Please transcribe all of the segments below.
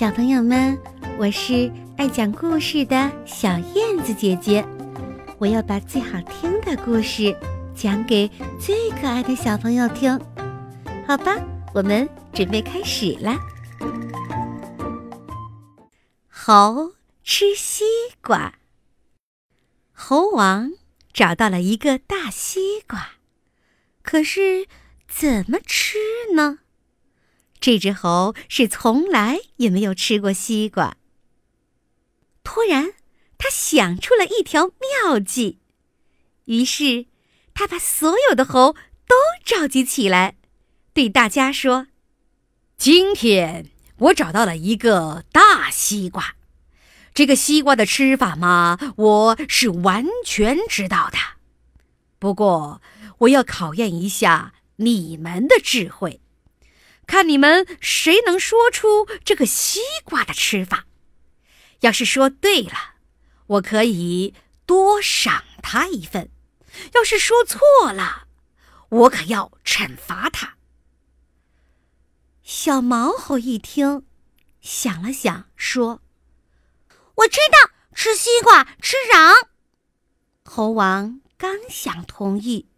小朋友们，我是爱讲故事的小燕子姐姐，我要把最好听的故事讲给最可爱的小朋友听，好吧？我们准备开始啦。猴吃西瓜，猴王找到了一个大西瓜，可是怎么吃呢？这只猴是从来也没有吃过西瓜。突然，他想出了一条妙计，于是他把所有的猴都召集起来，对大家说：“今天我找到了一个大西瓜，这个西瓜的吃法嘛，我是完全知道的。不过，我要考验一下你们的智慧。”看你们谁能说出这个西瓜的吃法？要是说对了，我可以多赏他一份；要是说错了，我可要惩罚他。小毛猴一听，想了想，说：“我知道，吃西瓜吃瓤。”猴王刚想同意，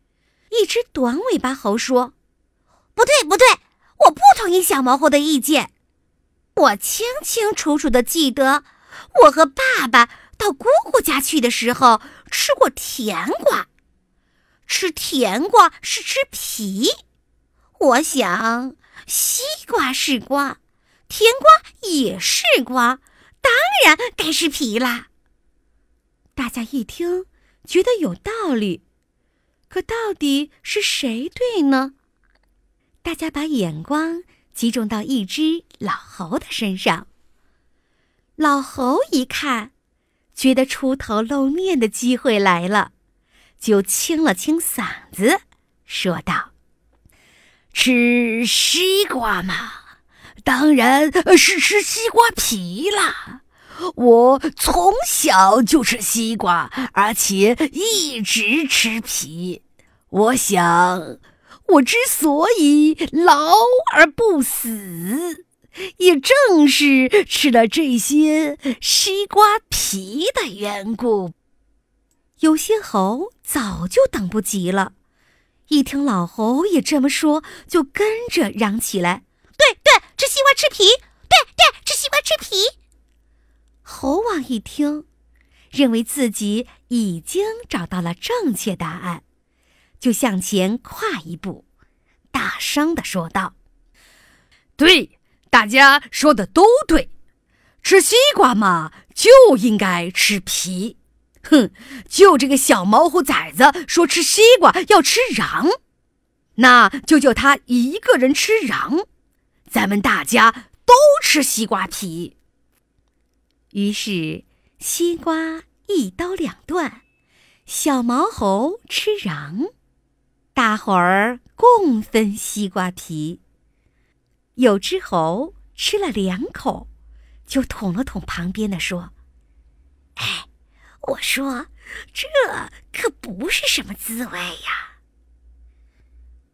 一只短尾巴猴说：“不对，不对。”我不同意小毛猴的意见。我清清楚楚的记得，我和爸爸到姑姑家去的时候吃过甜瓜。吃甜瓜是吃皮。我想，西瓜是瓜，甜瓜也是瓜，当然该是皮啦。大家一听，觉得有道理。可到底是谁对呢？大家把眼光集中到一只老猴的身上。老猴一看，觉得出头露面的机会来了，就清了清嗓子，说道：“吃西瓜嘛，当然是吃西瓜皮啦。我从小就吃西瓜，而且一直吃皮。我想。”我之所以老而不死，也正是吃了这些西瓜皮的缘故。有些猴早就等不及了，一听老猴也这么说，就跟着嚷起来：“对对，吃西瓜吃皮！对对，吃西瓜吃皮！”猴王一听，认为自己已经找到了正确答案。就向前跨一步，大声的说道：“对，大家说的都对，吃西瓜嘛就应该吃皮。哼，就这个小毛猴崽子说吃西瓜要吃瓤，那就叫他一个人吃瓤，咱们大家都吃西瓜皮。”于是，西瓜一刀两断，小毛猴吃瓤。大伙儿共分西瓜皮。有只猴吃了两口，就捅了捅旁边的，说：“哎，我说这可不是什么滋味呀！”“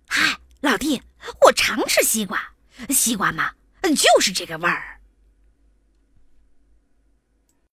嗨，老弟，我常吃西瓜，西瓜嘛，就是这个味儿。”